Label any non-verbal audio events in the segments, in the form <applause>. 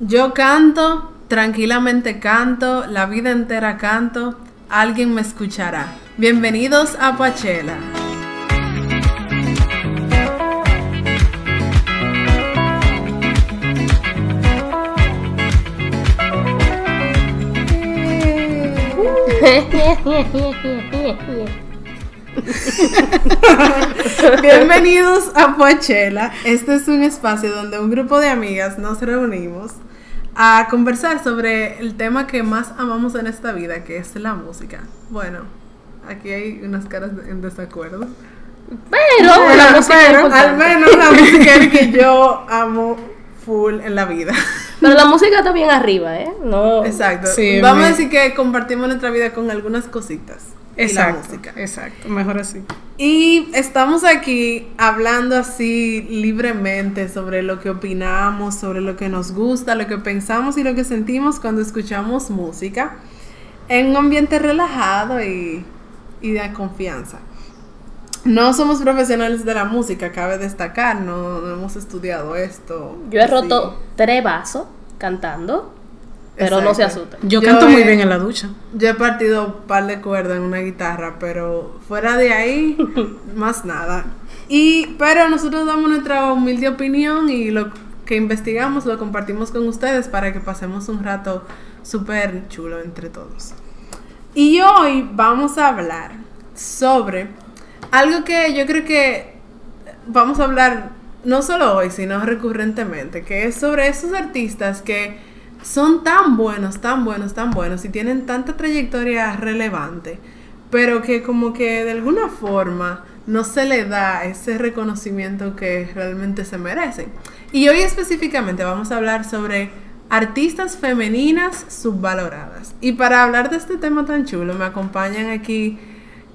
Yo canto, tranquilamente canto, la vida entera canto, alguien me escuchará. Bienvenidos a Pachela. <laughs> Bienvenidos a Poachella. Este es un espacio donde un grupo de amigas nos reunimos a conversar sobre el tema que más amamos en esta vida, que es la música. Bueno, aquí hay unas caras en desacuerdo. Pero, la música es Pero importante. al menos la música es que yo amo full en la vida. Pero la música está bien arriba, ¿eh? No. Exacto. Sí, Vamos a me- decir que compartimos nuestra vida con algunas cositas. Y la Exacto, música. exacto, mejor así. Y estamos aquí hablando así libremente sobre lo que opinamos, sobre lo que nos gusta, lo que pensamos y lo que sentimos cuando escuchamos música en un ambiente relajado y, y de confianza. No somos profesionales de la música, cabe destacar, no, no hemos estudiado esto. Yo he así. roto tres vasos cantando, pero no se asusten. Yo, Yo canto muy he- bien en la ducha. Yo he partido un par de cuerdas en una guitarra, pero fuera de ahí, <laughs> más nada. Y, pero nosotros damos nuestra humilde opinión y lo que investigamos lo compartimos con ustedes para que pasemos un rato súper chulo entre todos. Y hoy vamos a hablar sobre algo que yo creo que vamos a hablar no solo hoy, sino recurrentemente, que es sobre esos artistas que son tan buenos, tan buenos, tan buenos y tienen tanta trayectoria relevante, pero que como que de alguna forma no se le da ese reconocimiento que realmente se merecen. Y hoy específicamente vamos a hablar sobre artistas femeninas subvaloradas. Y para hablar de este tema tan chulo me acompañan aquí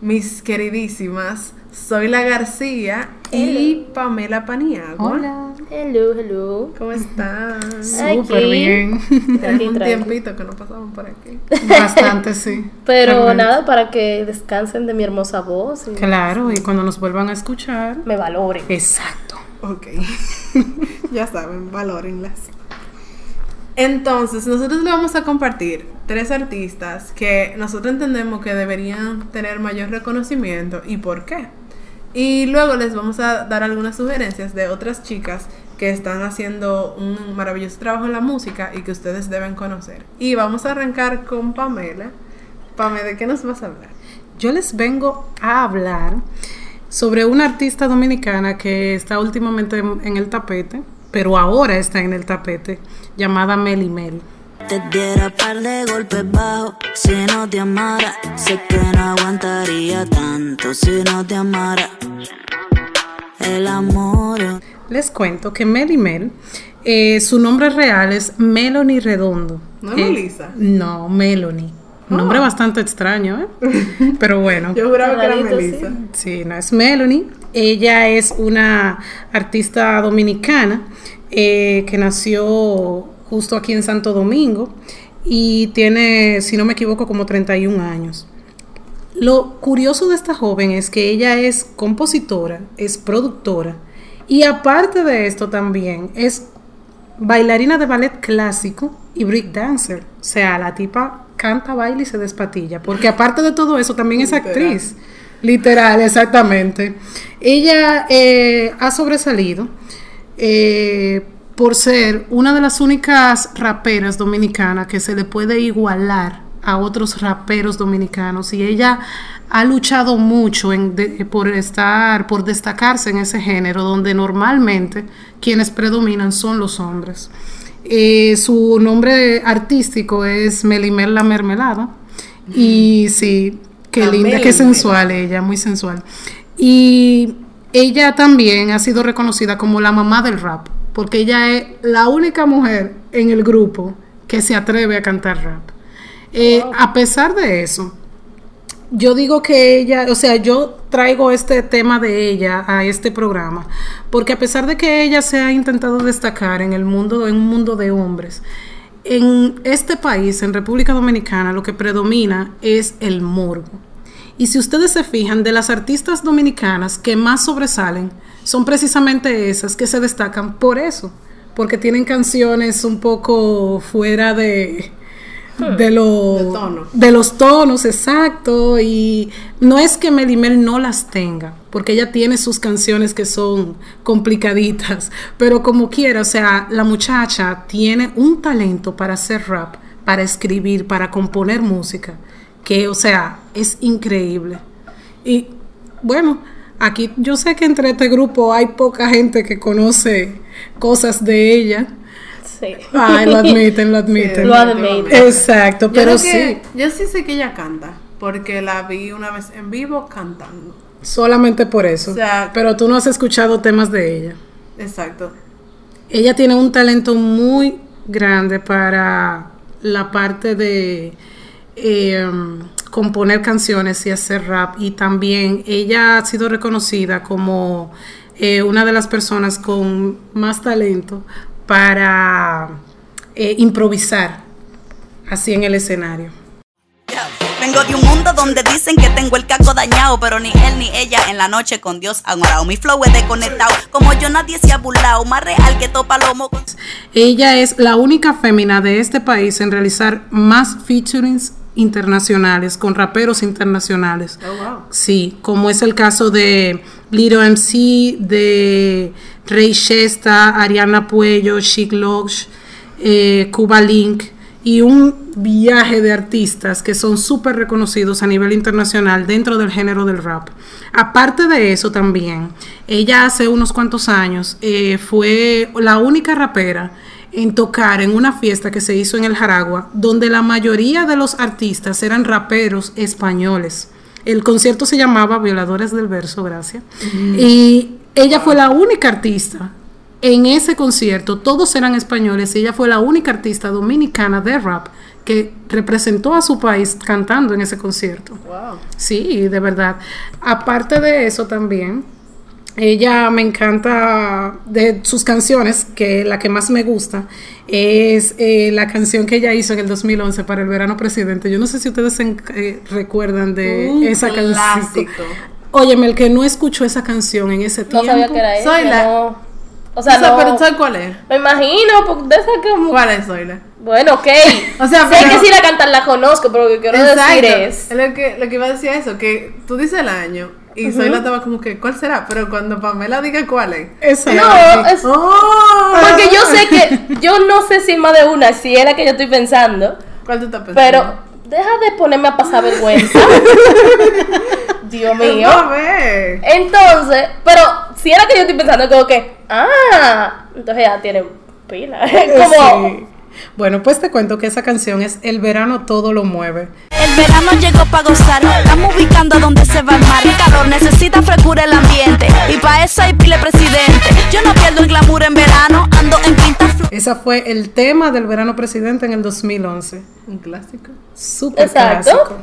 mis queridísimas Zoila García y Pamela Paniagua. Hello, hello. ¿Cómo están? Ay, Súper Aquí. bien. Tenemos Aquí, un tiempito que no pasaban por aquí. Bastante, sí. Pero Realmente. nada, para que descansen de mi hermosa voz y Claro, y cuando nos vuelvan a escuchar. me valoren. Exacto. Ok. <laughs> ya saben, valórenlas. Entonces, nosotros le vamos a compartir tres artistas que nosotros entendemos que deberían tener mayor reconocimiento y por qué. Y luego les vamos a dar algunas sugerencias de otras chicas que están haciendo un maravilloso trabajo en la música y que ustedes deben conocer. Y vamos a arrancar con Pamela. Pamela, ¿de qué nos vas a hablar? Yo les vengo a hablar sobre una artista dominicana que está últimamente en, en el tapete, pero ahora está en el tapete, llamada Meli Mel. Te diera par de golpes bajos si no te amara. Sé que no aguantaría tanto si no te amara. El amor. Les cuento que Meli Mel, eh, su nombre real es Melanie Redondo. ¿No es Eh, Melissa? No, Melanie. Un nombre bastante extraño, ¿eh? <laughs> Pero bueno. Yo juraba que era Melissa. Sí, no es Melanie. Ella es una artista dominicana eh, que nació justo aquí en Santo Domingo y tiene, si no me equivoco, como 31 años. Lo curioso de esta joven es que ella es compositora, es productora y aparte de esto también es bailarina de ballet clásico y break dancer. O sea, la tipa canta, baila y se despatilla. Porque aparte de todo eso también es actriz. Literal, exactamente. Ella eh, ha sobresalido eh, por ser una de las únicas raperas dominicanas que se le puede igualar a otros raperos dominicanos y ella ha luchado mucho en de- por estar por destacarse en ese género donde normalmente quienes predominan son los hombres. Eh, su nombre artístico es Melimel la mermelada. Y sí qué La linda qué sensual ella muy sensual. Y ella también ha sido reconocida como la mamá del rap porque ella es la única mujer en el grupo que se atreve a cantar rap. Eh, a pesar de eso, yo digo que ella, o sea, yo traigo este tema de ella a este programa, porque a pesar de que ella se ha intentado destacar en el mundo, en un mundo de hombres, en este país, en República Dominicana, lo que predomina es el morbo. Y si ustedes se fijan, de las artistas dominicanas que más sobresalen, son precisamente esas que se destacan por eso, porque tienen canciones un poco fuera de de, lo- De tono. de los tonos, exacto. Y no es que Melimel no las tenga, porque ella tiene sus canciones que son complicaditas, <laughs> pero como quiera, o sea, la muchacha tiene un talento para hacer rap, para escribir, para componer música, que, o sea, es increíble. Y bueno, aquí yo sé que entre este grupo hay poca gente que conoce cosas de ella. Ay, lo admiten, lo <laughs> admiten. Lo admiten. Exacto, pero sí, Yo sí sé que ella canta, porque la vi una vez en vivo cantando. solamente por eso. O sea- pero tú no has escuchado temas de ella. Exacto. Ella tiene un talento muy grande para la parte de eh, componer canciones y hacer rap. Y también ella ha sido reconocida como eh, una de las personas con más talento para eh, improvisar así en el escenario. Vengo de un mundo donde dicen que tengo el caco dañado, pero ni él ni ella en la noche con Dios han orado. Mi flow es desconectado, como yo nadie se ha burlado, más real que topa lomo Ella es la única fémina de este país en realizar más featurings internacionales con raperos internacionales. Oh, wow. Sí, como es el caso de Little MC, de Rey Shesta, Ariana Puello, Chic Logs, eh, Cuba Link y un viaje de artistas que son súper reconocidos a nivel internacional dentro del género del rap. Aparte de eso también, ella hace unos cuantos años eh, fue la única rapera en tocar en una fiesta que se hizo en el Jaragua, donde la mayoría de los artistas eran raperos españoles. El concierto se llamaba Violadores del Verso, gracias. Y ella fue la única artista en ese concierto, todos eran españoles y ella fue la única artista dominicana de rap que representó a su país cantando en ese concierto. Wow. Sí, de verdad. Aparte de eso también, ella me encanta de sus canciones, que la que más me gusta es eh, la canción que ella hizo en el 2011 para el verano presidente. Yo no sé si ustedes se eh, recuerdan de Un esa canción. Óyeme, el que no escuchó esa canción en ese No tiempo. sabía que era ella. Soy la- no. O sea, O sea, no. pero ¿sabes cuál es? Me imagino, porque de esa que. ¿Cuál es, Zoila? Bueno, ok. <laughs> O sea, sé que si la cantan la conozco, pero lo que quiero decir es. Lo que, lo que iba a decir es eso, que tú dices el año y Zoila estaba como que, ¿cuál será? Pero cuando Pamela diga cuál es. Esa. No, es. ¡Oh! Porque yo sé que. Yo no sé si más de una, si es la que yo estoy pensando. ¿Cuál tú estás pensando? Pero deja de ponerme a pasar vergüenza. <laughs> Dios mío. No, ve. Entonces, pero si era que yo estoy pensando, como que, ah, entonces ya tiene pila. <laughs> como, Sí. Bueno, pues te cuento que esa canción es El verano todo lo mueve. El verano llegó para gozar, estamos ubicando donde se va el mar. El calor necesita frescura el ambiente, y para eso hay pile presidente. Yo no pierdo el glamour en verano, ando en pinta flu- Esa fue el tema del verano presidente en el 2011. Un clásico. Súper Exacto. clásico.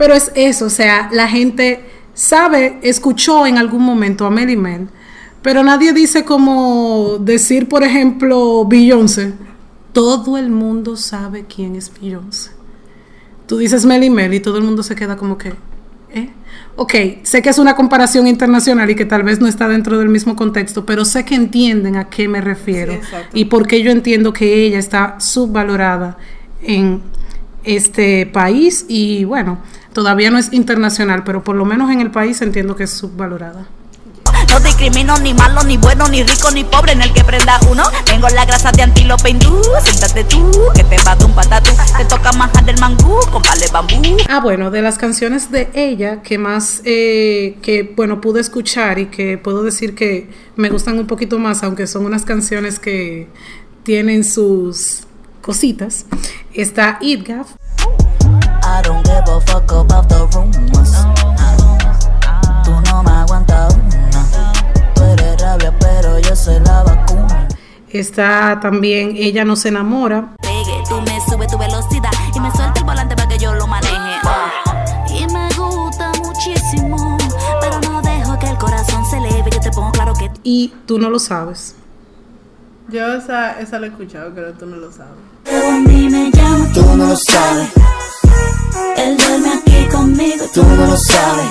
Pero es eso, o sea, la gente sabe, escuchó en algún momento a Melly Mel, pero nadie dice como decir, por ejemplo, Beyoncé. Todo el mundo sabe quién es Beyoncé. Tú dices Melly Mel y todo el mundo se queda como que, ¿eh? Ok, sé que es una comparación internacional y que tal vez no está dentro del mismo contexto, pero sé que entienden a qué me refiero Sí, y por qué yo entiendo que ella está subvalorada en este país y bueno, todavía no es internacional, pero por lo menos en el país entiendo que es subvalorada. No discrimino ni malo, ni bueno, ni rico, ni pobre en el que prenda uno. Tengo la grasa de antílope hindú. Siéntate tú, que te va de un patatú. Te toca majar del mangú con vale bambú. Ah, bueno, de las canciones de ella que más, eh, que bueno, pude escuchar y que puedo decir que me gustan un poquito más, aunque son unas canciones que tienen sus cositas, está Gaff, I don't give a fuck about the rumors. Tú no me aguantas una. Tú eres rabia, pero yo soy la vacuna. está también Ella no se enamora, Pegue, tú me subes tu velocidad y me suelta el volante para que yo lo maneje. Y me gusta muchísimo, pero no dejo que el corazón se eleve. Yo te pongo claro que y Tú no lo sabes. Yo esa, esa la he escuchado, pero tú no lo sabes. a mí me llama, tú no lo sabes. Él duerme aquí conmigo, tú no lo sabes.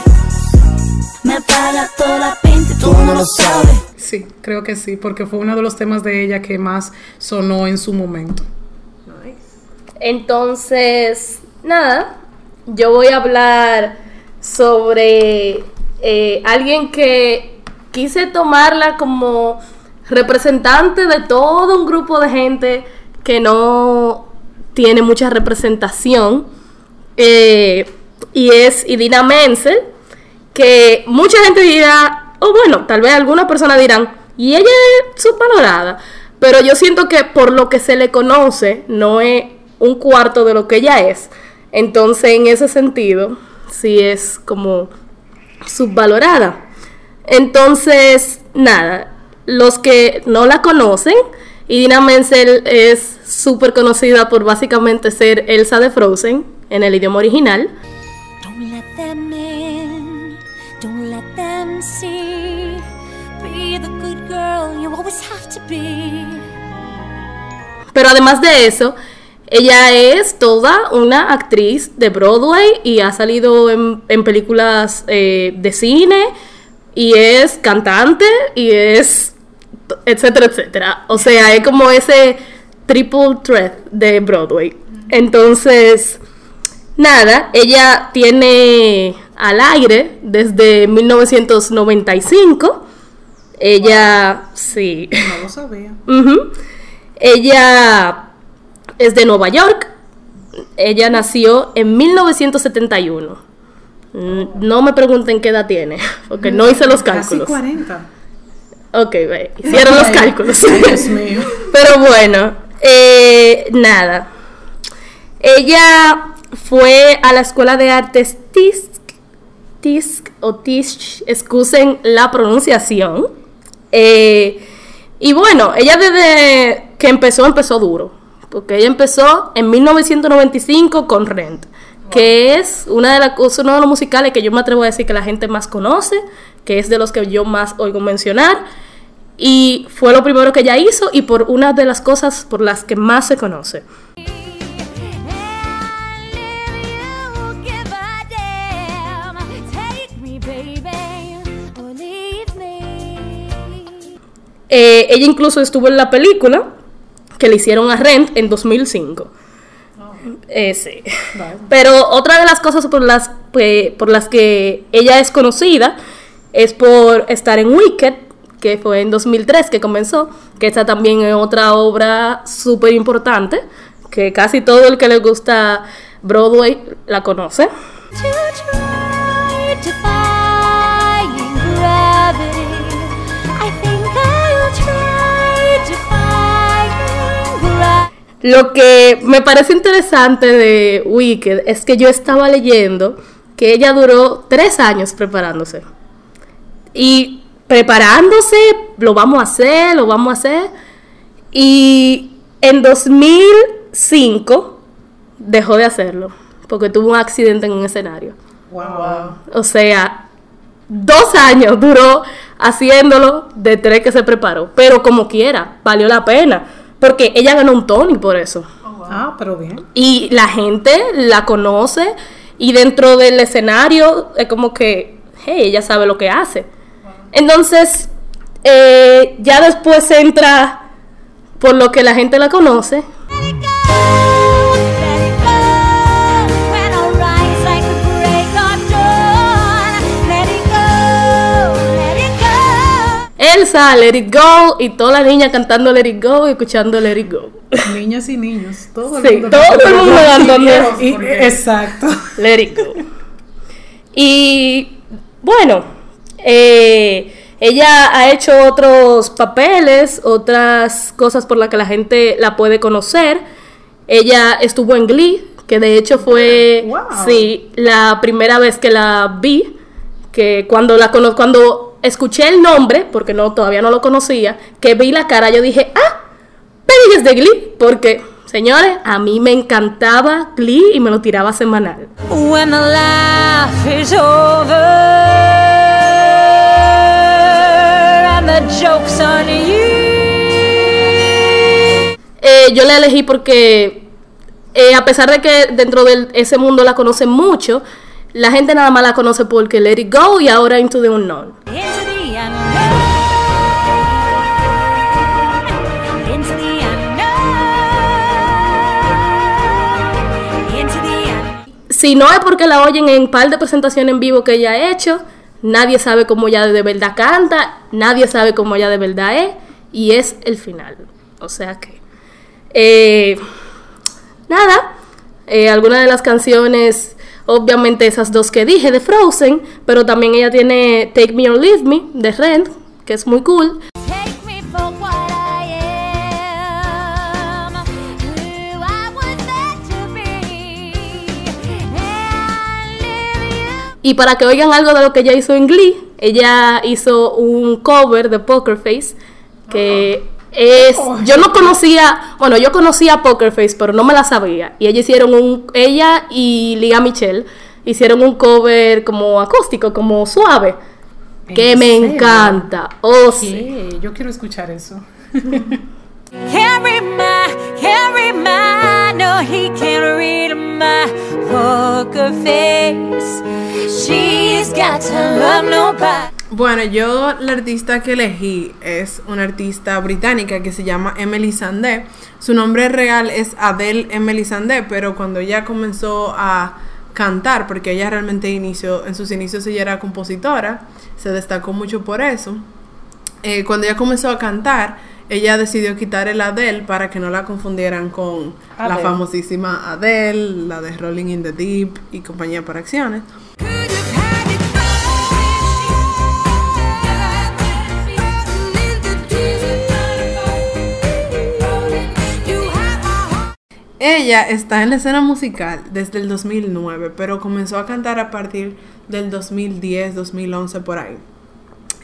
Me paga toda la pinta y tú no lo sabes. Sí, creo que sí, porque fue uno de los temas de ella que más sonó en su momento. Entonces, nada, yo voy a hablar sobre eh, alguien que quise tomarla como representante de todo un grupo de gente que no tiene mucha representación. Eh, y es Idina Menzel, que mucha gente dirá, o bueno, tal vez algunas personas dirán, y ella es subvalorada. Pero yo siento que por lo que se le conoce, no es un cuarto de lo que ella es. Entonces, en ese sentido, sí es como subvalorada. Entonces, nada, los que no la conocen, Idina Menzel es súper conocida por básicamente ser Elsa de Frozen en el idioma original. Don't let them in, don't let them see. Be the good girl you always have to be. Pero además de eso, ella es toda una actriz de Broadway y ha salido en, en películas eh, de cine y es cantante y es etcétera, etcétera. O sea, es como ese triple threat de Broadway. Entonces, nada, ella tiene al aire desde 1995. Ella, sí. No lo sabía. <laughs> Ella es de Nueva York. Ella nació en 1971. Mm, No me pregunten qué edad tiene, <laughs> porque no hice los Casi cálculos. 40. Ok, ve, hicieron los cálculos. Dios mío. <laughs> Pero bueno, eh, nada. Ella fue a la escuela de artes TISC, TISC o TISC, excusen la pronunciación. Eh, y bueno, ella desde que empezó, empezó duro. Porque ella empezó en 1995 con Rent, que es una de las cosas, uno de los musicales que yo me atrevo a decir que la gente más conoce, que es de los que yo más oigo mencionar. Y fue lo primero que ella hizo y por una de las cosas por las que más se conoce. Eh, ella incluso estuvo en la película que le hicieron a Rent en 2005. Eh, sí. Pero otra de las cosas por las, pues, por las que ella es conocida es por estar en Wicked, que fue en 2003 que comenzó, que esta también es otra obra súper importante, que casi todo el que le gusta Broadway la conoce. Lo que me parece interesante de Wicked es que yo estaba leyendo que ella duró tres años preparándose. Y preparándose, lo vamos a hacer, lo vamos a hacer. Y en 2005 dejó de hacerlo porque tuvo un accidente en un escenario. Wow. O sea, dos años duró haciéndolo de tres que se preparó. Pero como quiera, valió la pena. Porque ella ganó un Tony por eso. Ah, pero bien. Y la gente la conoce. Y dentro del escenario es como que, hey, ella sabe lo que hace. Entonces, eh, ya después entra por lo que la gente la conoce. Elsa, Let It Go. Y toda la niña cantando Let It Go y escuchando Let It Go. Niñas y niños. Todo Sí, todo el mundo cantando. Y- exacto. Let it go. Y bueno, eh, ella ha hecho otros papeles, otras cosas por las que la gente la puede conocer. Ella estuvo en Glee, que de hecho fue Wow. sí, la primera vez que la vi, que cuando la cono- cuando escuché el nombre, porque no todavía no lo conocía, que vi la cara, yo dije, "Ah, es de Glee", porque señores, a mí me encantaba Glee y me lo tiraba semanal. When the laugh is over and the joke's on you. Eh, yo la elegí porque, eh, a pesar de que dentro de ese mundo la conocen mucho, la gente nada más la conoce porque Let It Go y ahora Into the Unknown. Si no es porque la oyen en par de presentaciones en vivo que ella ha hecho, nadie sabe cómo ella de verdad canta, nadie sabe cómo ella de verdad es, y es el final. O sea que. eh, nada. eh, algunas de las canciones, obviamente esas dos que dije de Frozen, pero también ella tiene Take Me or Leave Me de Rent, que es muy cool. Y para que oigan algo de lo que ella hizo en Glee, ella hizo un cover de Poker Face que es yo no conocía, bueno, yo conocía Poker Face, pero no me la sabía. Y ella hicieron un ella y Lia Michelle hicieron un cover como acústico, como suave, que ¿En me serio? encanta. Oh, sí. Yo quiero escuchar eso. <laughs> Bueno, yo la artista que elegí es una artista británica que se llama Emily Sandé. Su nombre real es Adele Emily Sandé, pero cuando ella comenzó a cantar, porque ella realmente inició, en sus inicios ella era compositora, se destacó mucho por eso. Eh, cuando ella comenzó a cantar, ella decidió quitar el Adele para que no la confundieran con la famosísima Adele, la de Rolling in the Deep y compañía por acciones. Ella está en la escena musical desde el 2009, pero comenzó a cantar a partir del 2010, 2011 por ahí.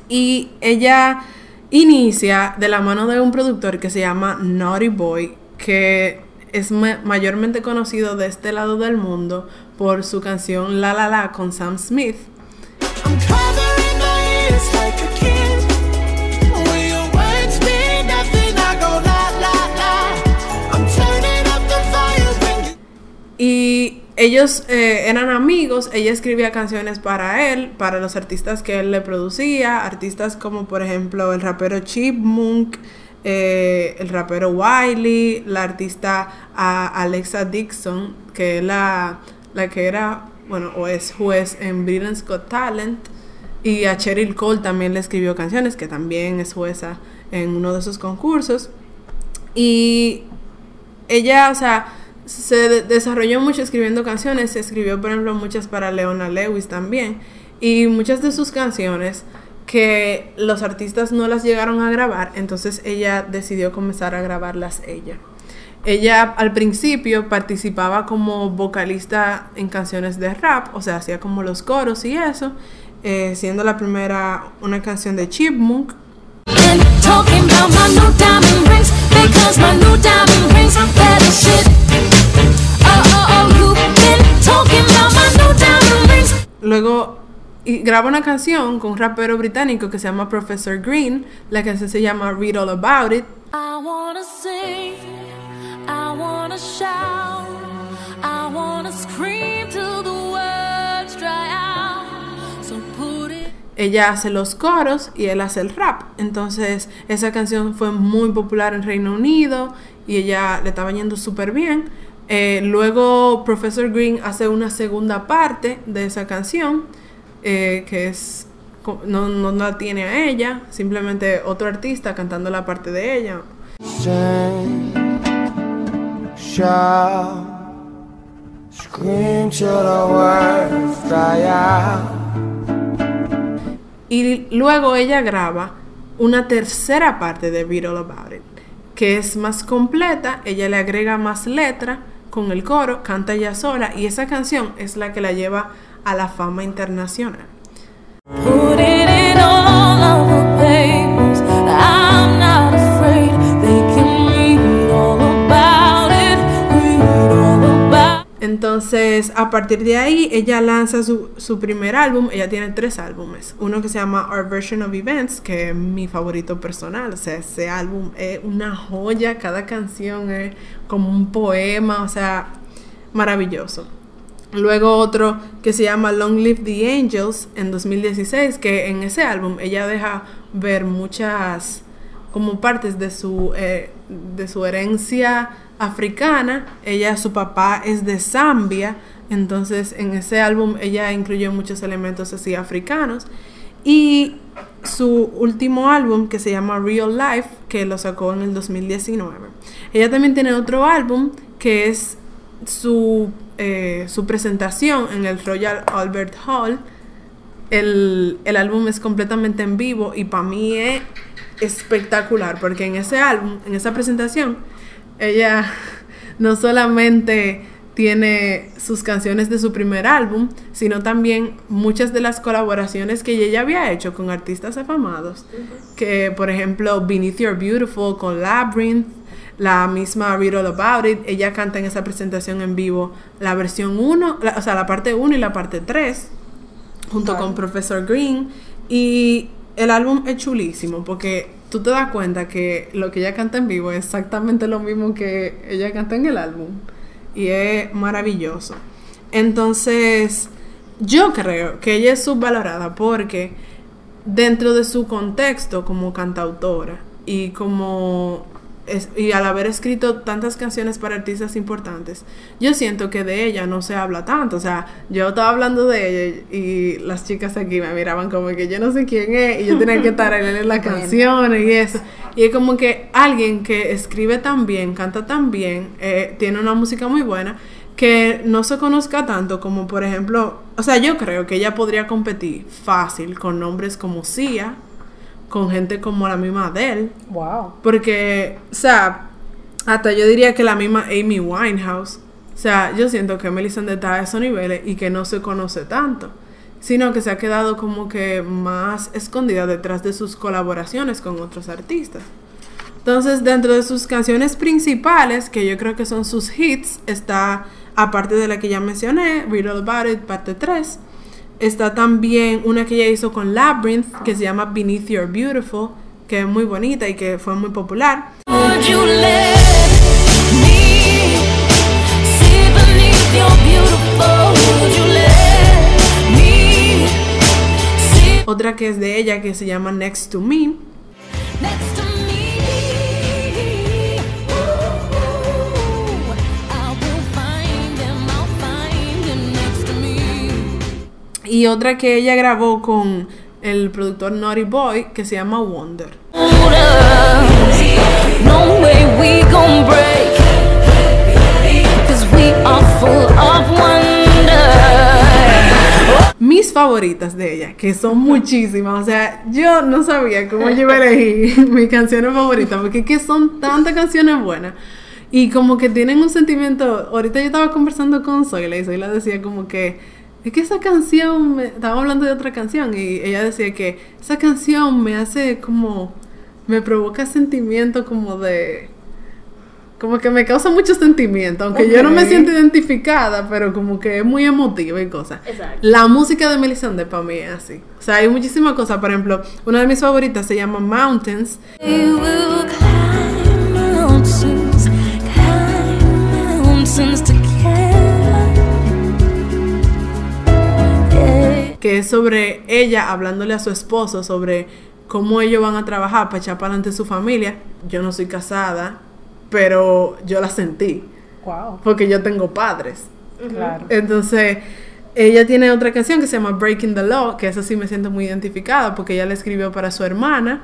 Y ella inicia de la mano de un productor que se llama Naughty Boy, que es ma- mayormente conocido de este lado del mundo por su canción La La La con Sam Smith. Y ellos eh, eran amigos, ella escribía canciones para él, para los artistas que él le producía, artistas como por ejemplo el rapero Chipmunk, eh, el rapero Wiley, la artista ah, Alexa Dixon, que es la, la que era, bueno, o es juez en Britain's Got Talent, y a Cheryl Cole también le escribió canciones, que también es jueza en uno de esos concursos. Y ella, o sea, se de- desarrolló mucho escribiendo canciones, escribió por ejemplo muchas para Leona Lewis también, y muchas de sus canciones que los artistas no las llegaron a grabar, entonces ella decidió comenzar a grabarlas ella. Ella al principio participaba como vocalista en canciones de rap, o sea, hacía como los coros y eso, eh, siendo la primera una canción de Chipmunk, And y graba una canción con un rapero británico que se llama Professor Green. La canción se llama Read All About It. I wanna sing, I wanna shout, I wanna scream till the words dry out. So put it. Ella hace los coros y él hace el rap. Entonces esa canción fue muy popular en Reino Unido y ella le estaba yendo súper bien. Eh, luego Professor Green hace una segunda parte de esa canción eh, que es no, no la tiene a ella, simplemente otro artista cantando la parte de ella. Y luego ella graba una tercera parte de Read All About It, que es más completa, ella le agrega más letra con el coro, canta ella sola y esa canción es la que la lleva a la fama internacional. Entonces, a partir de ahí, ella lanza su, su primer álbum. Ella tiene tres álbumes. Uno que se llama Our Version of Events, que es mi favorito personal. O sea, ese álbum es una joya. Cada canción es como un poema. O sea, maravilloso. Luego otro que se llama Long Live the Angels en 2016, que en ese álbum ella deja ver muchas como partes de su, eh, de su herencia africana. Ella, su papá es de Zambia, entonces en ese álbum ella incluyó muchos elementos así africanos. Y su último álbum que se llama Real Life, que lo sacó en el 2019. Ella también tiene otro álbum que es su, eh, su presentación en el Royal Albert Hall. El, el álbum es completamente en vivo y para mí es espectacular porque en ese álbum, en esa presentación, ella <laughs> no solamente tiene sus canciones de su primer álbum, sino también muchas de las colaboraciones que ella había hecho con artistas afamados, que por ejemplo Beneath Your Beautiful con Labyrinth, la misma Read All About It, ella canta en esa presentación en vivo la versión 1, la- o sea, la parte 1 y la parte 3, junto con Professor Green, y el álbum es chulísimo porque tú te das cuenta que lo que ella canta en vivo es exactamente lo mismo que ella canta en el álbum. Y es maravilloso. Entonces, yo creo que ella es subvalorada porque dentro de su contexto como cantautora y como es- y al haber escrito tantas canciones para artistas importantes, yo siento que de ella no se habla tanto. O sea, yo estaba hablando de ella y las chicas aquí me miraban como que yo no sé quién es y yo tenía que estar en las <laughs> canciones y eso. Y es como que alguien que escribe tan bien, canta tan bien, eh, tiene una música muy buena, que no se conozca tanto como por ejemplo, o sea, yo creo que ella podría competir fácil con nombres como Sia, con gente como la misma Adele, Wow. porque, o sea, hasta yo diría que la misma Amy Winehouse, o sea, yo siento que Melisande está a esos niveles y que no se conoce tanto, sino que se ha quedado como que más escondida detrás de sus colaboraciones con otros artistas. Entonces, dentro de sus canciones principales, que yo creo que son sus hits, está, aparte de la que ya mencioné, Read All About It, parte 3, está también una que ella hizo con Labyrinth, que se llama Beneath Your Beautiful, que es muy bonita y que fue muy popular. Otra que es de ella, que se llama Next to Me. next Y otra que ella grabó con el productor Naughty Boy, que se llama Wonder. Mis favoritas de ella, que son muchísimas. O sea, yo no sabía cómo yo iba a elegir <laughs> mis canciones favoritas, porque es que son tantas canciones buenas. Y como que tienen un sentimiento. Ahorita yo estaba conversando con Zoila y Zoila decía como que. Es que esa canción. Me, estábamos hablando de otra canción y ella decía que esa canción me hace como. Me provoca sentimiento como de. Como que me causa mucho sentimiento, aunque yo no me siento identificada, pero como que es muy emotiva y cosas. Exacto. La música de Melisande para mí es así. O sea, hay muchísimas cosas. Por ejemplo, una de mis favoritas se llama Mountains. Que es sobre ella hablándole a su esposo sobre cómo ellos van a trabajar para echar para adelante su familia. Yo no soy casada, pero yo la sentí, Wow. porque yo tengo padres. Claro. Entonces, ella tiene otra canción que se llama Breaking the Law, que esa sí me siento muy identificada, porque ella la escribió para su hermana.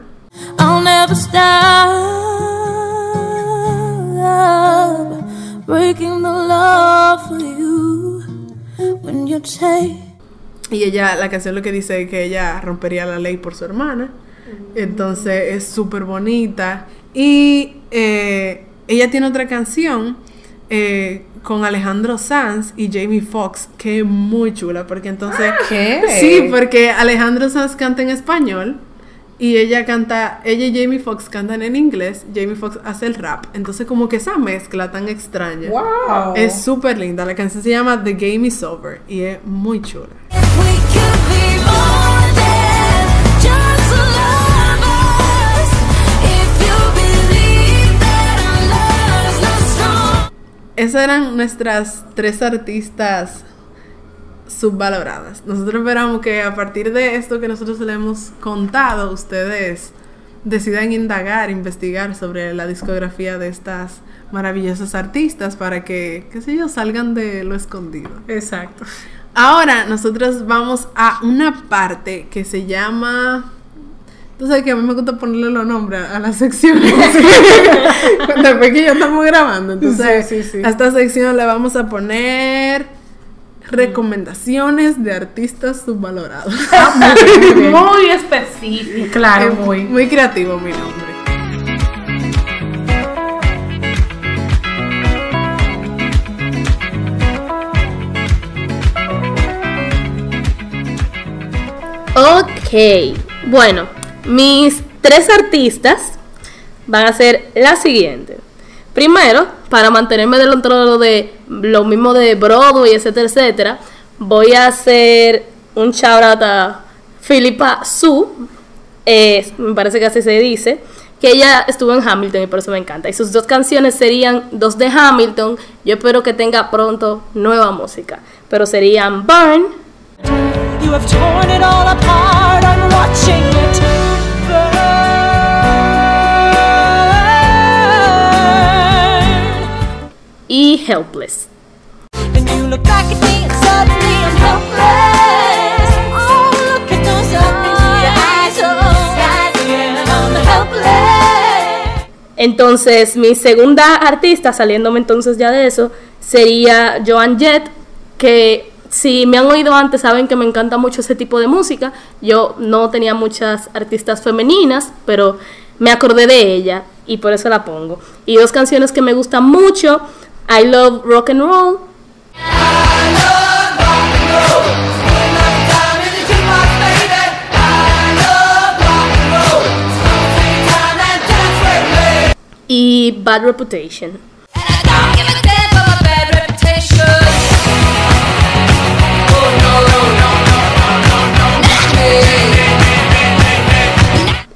I'll never stop breaking the law for you when you take. Y ella, la canción lo que dice es que ella rompería la ley por su hermana. Entonces es súper bonita. Y eh, ella tiene otra canción eh, con Alejandro Sanz y Jamie Foxx, que es muy chula, porque entonces... ¿Qué? Sí, porque Alejandro Sanz canta en español y ella canta, ella y Jamie Foxx cantan en inglés, Jamie Foxx hace el rap. Entonces como que esa mezcla tan extraña. Wow. Es súper linda. La canción se llama The Game Is Over y es muy chula. Esas eran nuestras tres artistas subvaloradas. Nosotros esperamos que a partir de esto que nosotros le hemos contado, ustedes decidan indagar, investigar sobre la discografía de estas maravillosas artistas para que, qué sé yo, salgan de lo escondido. Exacto. Ahora nosotros vamos a una parte que se llama... Tú sabes que a mí me gusta ponerle los nombres a las secciones. <laughs> Después que ya estamos grabando. Entonces, Sí, sí, sí. a esta sección le vamos a poner recomendaciones de artistas subvalorados. <laughs> Muy específico. Claro, muy. muy creativo mi nombre. Ok, bueno, mis tres artistas van a ser las siguientes. Primero, para mantenerme lado de lo mismo de Broadway, etcétera, etcétera, voy a hacer un shout out a Philippa Su, me parece que así se dice, que ella estuvo en Hamilton y por eso me encanta. Y sus dos canciones serían dos de Hamilton. Yo espero que tenga pronto nueva música, pero serían Burn You have torn it all apart. I'm watching it I'm helpless. Entonces, mi segunda artista, saliéndome entonces ya de eso, sería Joan Jett, que si me han oído antes saben que me encanta mucho ese tipo de música. Yo no tenía muchas artistas femeninas, pero me acordé de ella y por eso la pongo. Y dos canciones que me gustan mucho, I Love Rock and Roll y Bad Reputation.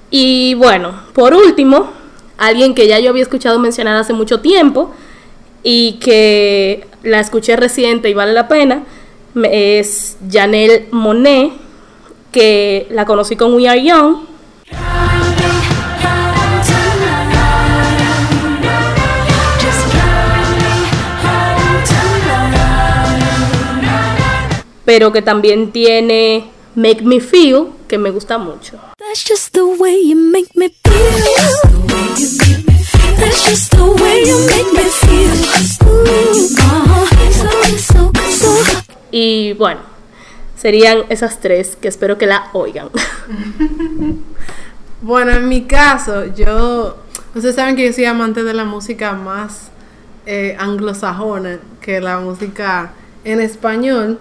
Y bueno, por último, alguien que ya yo había escuchado mencionar hace mucho tiempo y que la escuché reciente y vale la pena, es Janelle Monet, que la conocí con We Are Young. pero que también tiene Make Me Feel, que me gusta mucho. That's just the way you make me feel. That's just the way you make me feel. Ooh. So, so, so. Y bueno, serían esas tres que espero que la oigan. <laughs> Bueno, en mi caso, yo. Ustedes saben que yo soy amante de la música más eh, anglosajona que la música en español.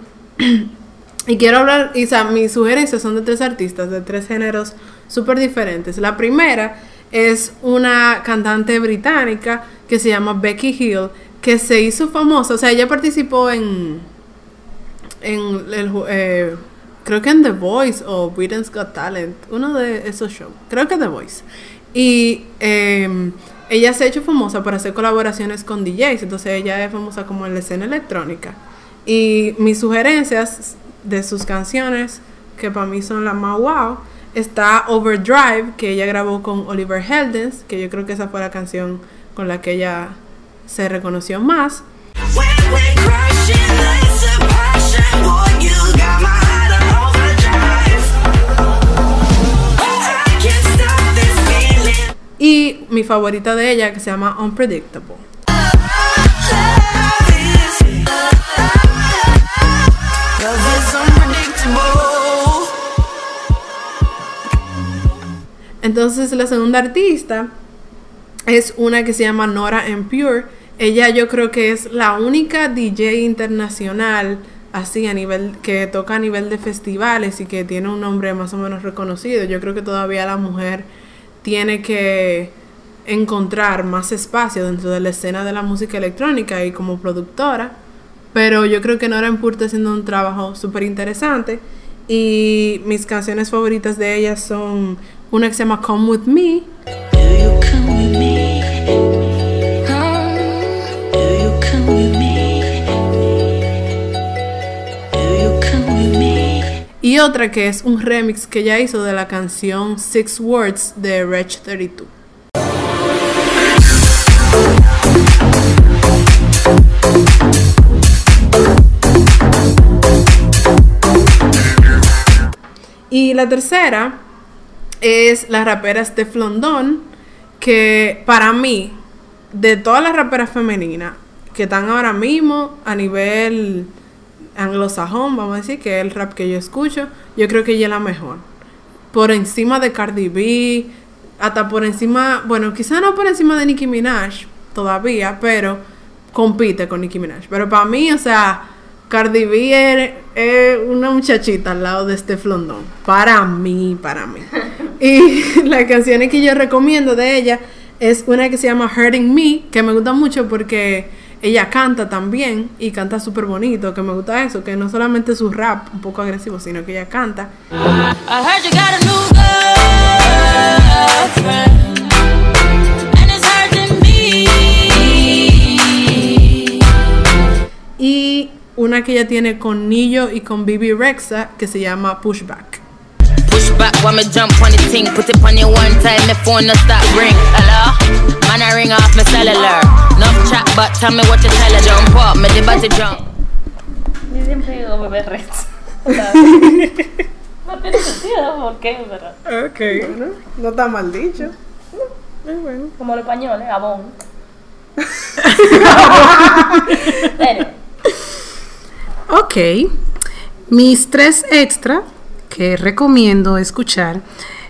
<clears throat> y quiero hablar, y o sea, mis sugerencias son de tres artistas, de tres géneros súper diferentes. La primera es una cantante británica que se llama Becky Hill, que se hizo famosa, o sea, ella participó en en el, eh, creo que en The Voice o Britain's Got Talent, uno de esos shows, creo que The Voice. Y eh, ella se ha hecho famosa por hacer colaboraciones con DJs, entonces ella es famosa como en la escena electrónica. Y mis sugerencias de sus canciones, que para mí son las más wow, está Overdrive, que ella grabó con Oliver Heldens, que yo creo que esa fue la canción con la que ella se reconoció más. Y mi favorita de ella, que se llama Unpredictable. Entonces la segunda artista es una que se llama Nora and Pure. Ella yo creo que es la única DJ internacional así a nivel que toca a nivel de festivales y que tiene un nombre más o menos reconocido. Yo creo que todavía la mujer tiene que encontrar más espacio dentro de la escena de la música electrónica y como productora. Pero yo creo que Nora En Pure está haciendo un trabajo súper interesante. Y mis canciones favoritas de ella son una que se llama Come With Me. Y otra que es un remix que ella hizo de la canción Six Words de Reg 32. Y la tercera es la rapera Steph London, que para mí, de todas las raperas femeninas que están ahora mismo a nivel anglosajón, vamos a decir, que es el rap que yo escucho, yo creo que ella es la mejor. Por encima de Cardi B, hasta por encima, bueno, quizá no por encima de Nicki Minaj todavía, pero compite con Nicki Minaj. Pero para mí, o sea, Cardi B es, una muchachita al lado de Steph London. Para mí, para mí. y <laughs> las canciones que yo recomiendo de ella es una que se llama Hurting Me, que me gusta mucho porque ella canta también y canta súper bonito, que me gusta eso, que no solamente su rap un poco agresivo, sino que ella canta. I heard you got a new girlfriend, una que ella tiene con Nillo y con Bibi Rexa, que se llama Pushback. Push back when me jump on the thing. Put it on you one time, my phone no stop ring. Hello? Man, I ring off my cellular. Enough chat, but tell me what you tell her. Jump up, me the body jump. Yo siempre digo bebé Rex. <laughs> no tiene sentido, ¿por qué? Pero Ok, bueno, no está mal dicho. como los españoles, abón. Anyway. <laughs> Ok. Mis tres extra que recomiendo escuchar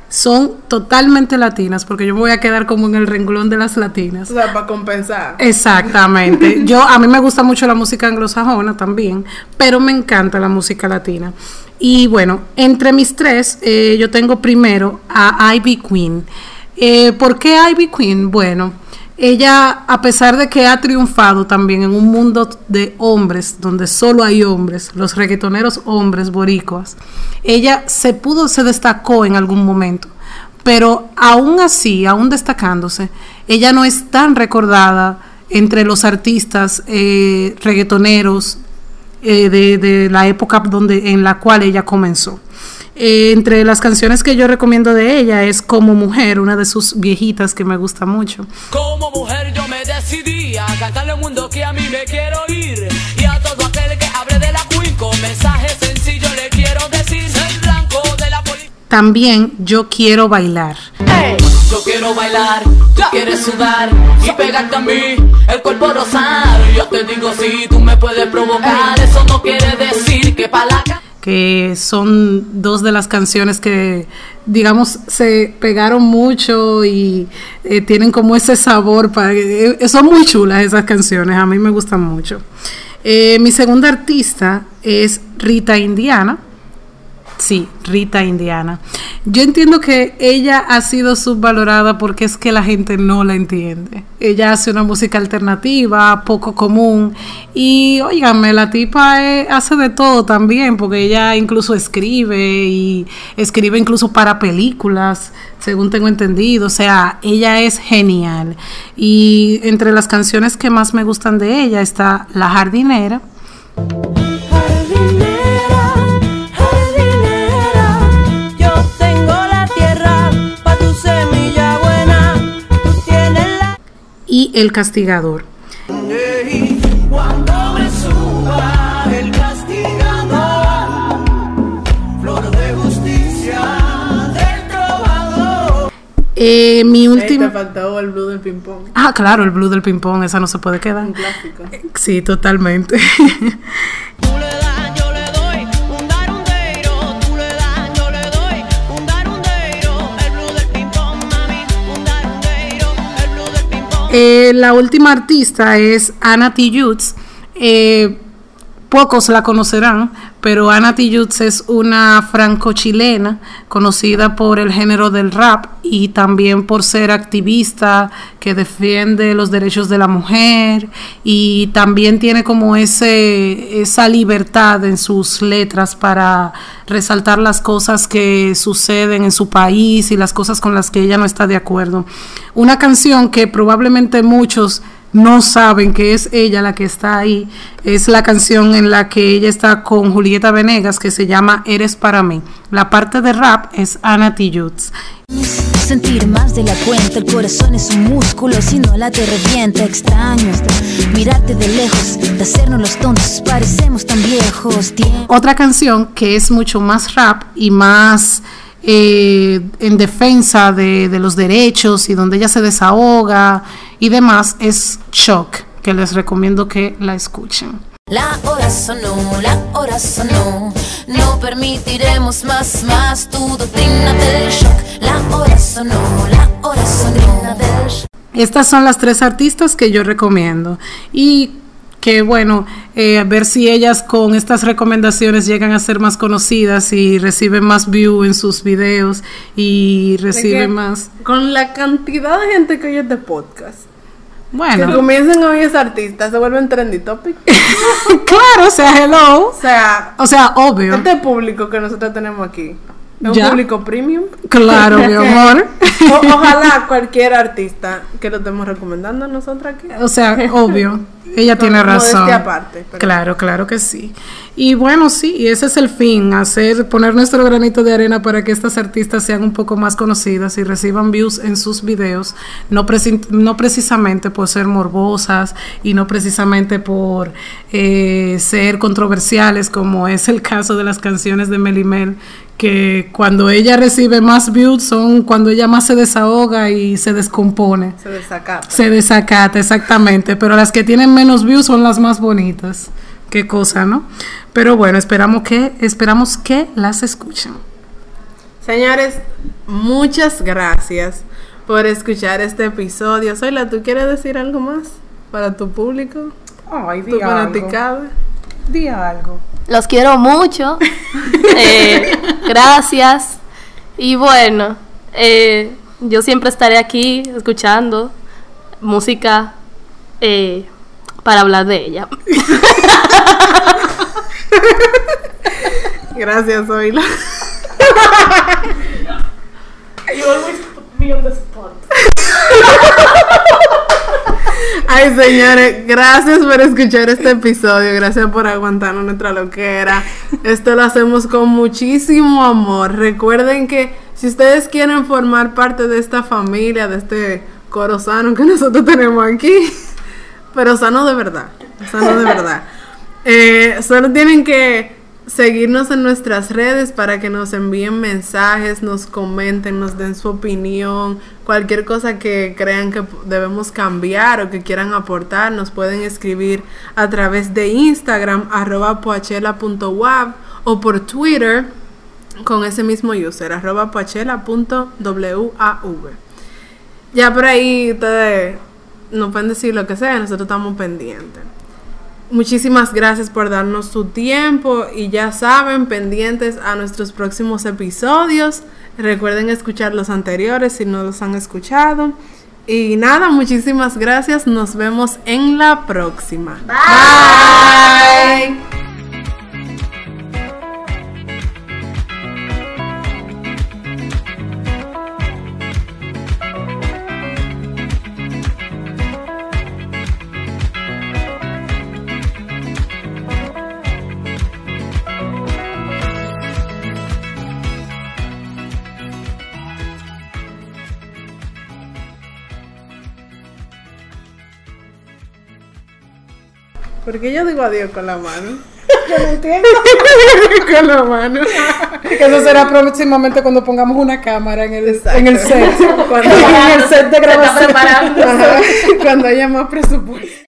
son totalmente latinas, porque yo me voy a quedar como en el renglón de las latinas. O sea, para compensar. Exactamente. <laughs> Yo a mí me gusta mucho la música anglosajona también, pero me encanta la música latina. Y bueno, entre mis tres, eh, yo tengo primero a Ivy Queen. Eh, ¿Por qué Ivy Queen? Bueno, ella, a pesar de que ha triunfado también en un mundo de hombres, donde solo hay hombres, los reggaetoneros hombres boricuas, ella se pudo, se destacó en algún momento. Pero aún así, aún destacándose, ella no es tan recordada entre los artistas eh, reggaetoneros eh, de, de la época donde, en la cual ella comenzó. Eh, entre las canciones que yo recomiendo de ella es Como Mujer, una de sus viejitas que me gusta mucho. Como mujer yo me decidí a cantarle al mundo que a mí me quiero ir. Y a todo aquel que hable de la Queen con mensaje sencillo le quiero decir Ser blanco de la política También Yo Quiero Bailar. Yo quiero bailar, tú quieres sudar y pegarte a mí, el cuerpo rosar Yo te digo si tú me puedes provocar, eso no quiere decir que pa' la que son dos de las canciones que, digamos, se pegaron mucho y eh, tienen como ese sabor. Para, eh, son muy chulas esas canciones, a mí me gustan mucho. Eh, mi segunda artista es Rita Indiana. Sí, Rita Indiana. Yo entiendo que ella ha sido subvalorada porque es que la gente no la entiende. Ella hace una música alternativa, poco común. Y óigame, la tipa eh, hace de todo también, porque ella incluso escribe y escribe incluso para películas, según tengo entendido. O sea, ella es genial. Y entre las canciones que más me gustan de ella está La Jardinera. Jardinera, El Castigador. Cuando me suba el castigador, flor de justicia del trovador. Eh, mi te faltó el blue del ping pong. Ah, claro, el blue del ping-pong, esa no se puede quedar. Un clásico. Sí, totalmente. <laughs> Eh, la última artista es Anna T. Jutz. Eh, pocos la conocerán, pero Anna T. Jutz es una franco-chilena conocida por el género del rap y también por ser activista que defiende los derechos de la mujer y también tiene como ese esa libertad en sus letras para resaltar las cosas que suceden en su país y las cosas con las que ella no está de acuerdo. Una canción que probablemente muchos no saben que es ella la que está ahí, es la canción en la que ella está con Julieta Venegas que se llama Eres para mí. La parte de rap es Ana Tijoux. Sentir más de la cuenta, el corazón es un músculo, si no la te revienta, extraño. Mirarte de lejos, de hacernos los tontos, parecemos tan viejos. Tiempo Otra canción que es mucho más rap y más eh, en defensa de, de los derechos y donde ella se desahoga y demás es Shock, que les recomiendo que la escuchen. La hora sonó, la hora sonó. No permitiremos más, más tu doctrina del shock. La hora sonó, la hora sonó. del shock. Estas son las tres artistas que yo recomiendo. Y que bueno, eh, a ver si ellas con estas recomendaciones llegan a ser más conocidas y reciben más view en sus videos y De reciben que más. Con la cantidad de gente que oye este podcast. Que Bueno, comiencen a oír esa artista, se vuelven trendy topic. <laughs> claro, o sea, hello. O sea, O sea, obvio. este público que nosotros tenemos aquí es un público premium. Claro, mi <laughs> amor. O- <laughs> ojalá cualquier artista que lo estemos recomendando nosotros aquí. O sea, obvio. Ella tiene razón. aparte, pero- Claro, claro que sí. Y bueno, sí, y ese es el fin, hacer, poner nuestro granito de arena para que estas artistas sean un poco más conocidas y reciban views en sus videos, no, preci- no precisamente por ser morbosas y no precisamente por eh, ser controversiales, como es el caso de las canciones de Melimel, que cuando ella recibe más views son cuando ella más se desahoga y se descompone. Se desacata. Se desacata, exactamente. Pero las que tienen menos views son las más bonitas. Qué cosa, ¿no? Pero bueno, esperamos que, esperamos que las escuchen. Señores, muchas gracias por escuchar este episodio. Soyla, ¿tú quieres decir algo más para tu público? Ay, Tu fanaticada. Di algo. Los quiero mucho. <laughs> Eh, gracias. Y bueno, eh, yo siempre estaré aquí escuchando música eh, para hablar de ella. <laughs> Gracias, Zoila. <laughs> Ay, señores, gracias por escuchar este episodio. Gracias por aguantarnos nuestra loquera. Esto lo hacemos con muchísimo amor. Recuerden que si ustedes quieren formar parte de esta familia, de este coro sano que nosotros tenemos aquí, pero sano de verdad, sano de verdad. Eh, solo tienen que seguirnos en nuestras redes para que nos envíen mensajes, nos comenten, nos den su opinión, cualquier cosa que crean que debemos cambiar o que quieran aportar, nos pueden escribir a través de Instagram arroba o por Twitter con ese mismo user arroba poachela.wav. Ya por ahí ustedes nos pueden decir lo que sea, nosotros estamos pendientes. Muchísimas gracias por darnos su tiempo y ya saben, pendientes a nuestros próximos episodios. Recuerden escuchar los anteriores si no los han escuchado. Y nada, muchísimas gracias. Nos vemos en la próxima. Bye. ¿Por qué yo digo adiós con la mano? <laughs> Yo no entiendo. <laughs> con la mano. <laughs> que eso será próximamente cuando pongamos una cámara en el, en el set. Cuando, en el set de grabación. Cuando haya más presupuesto.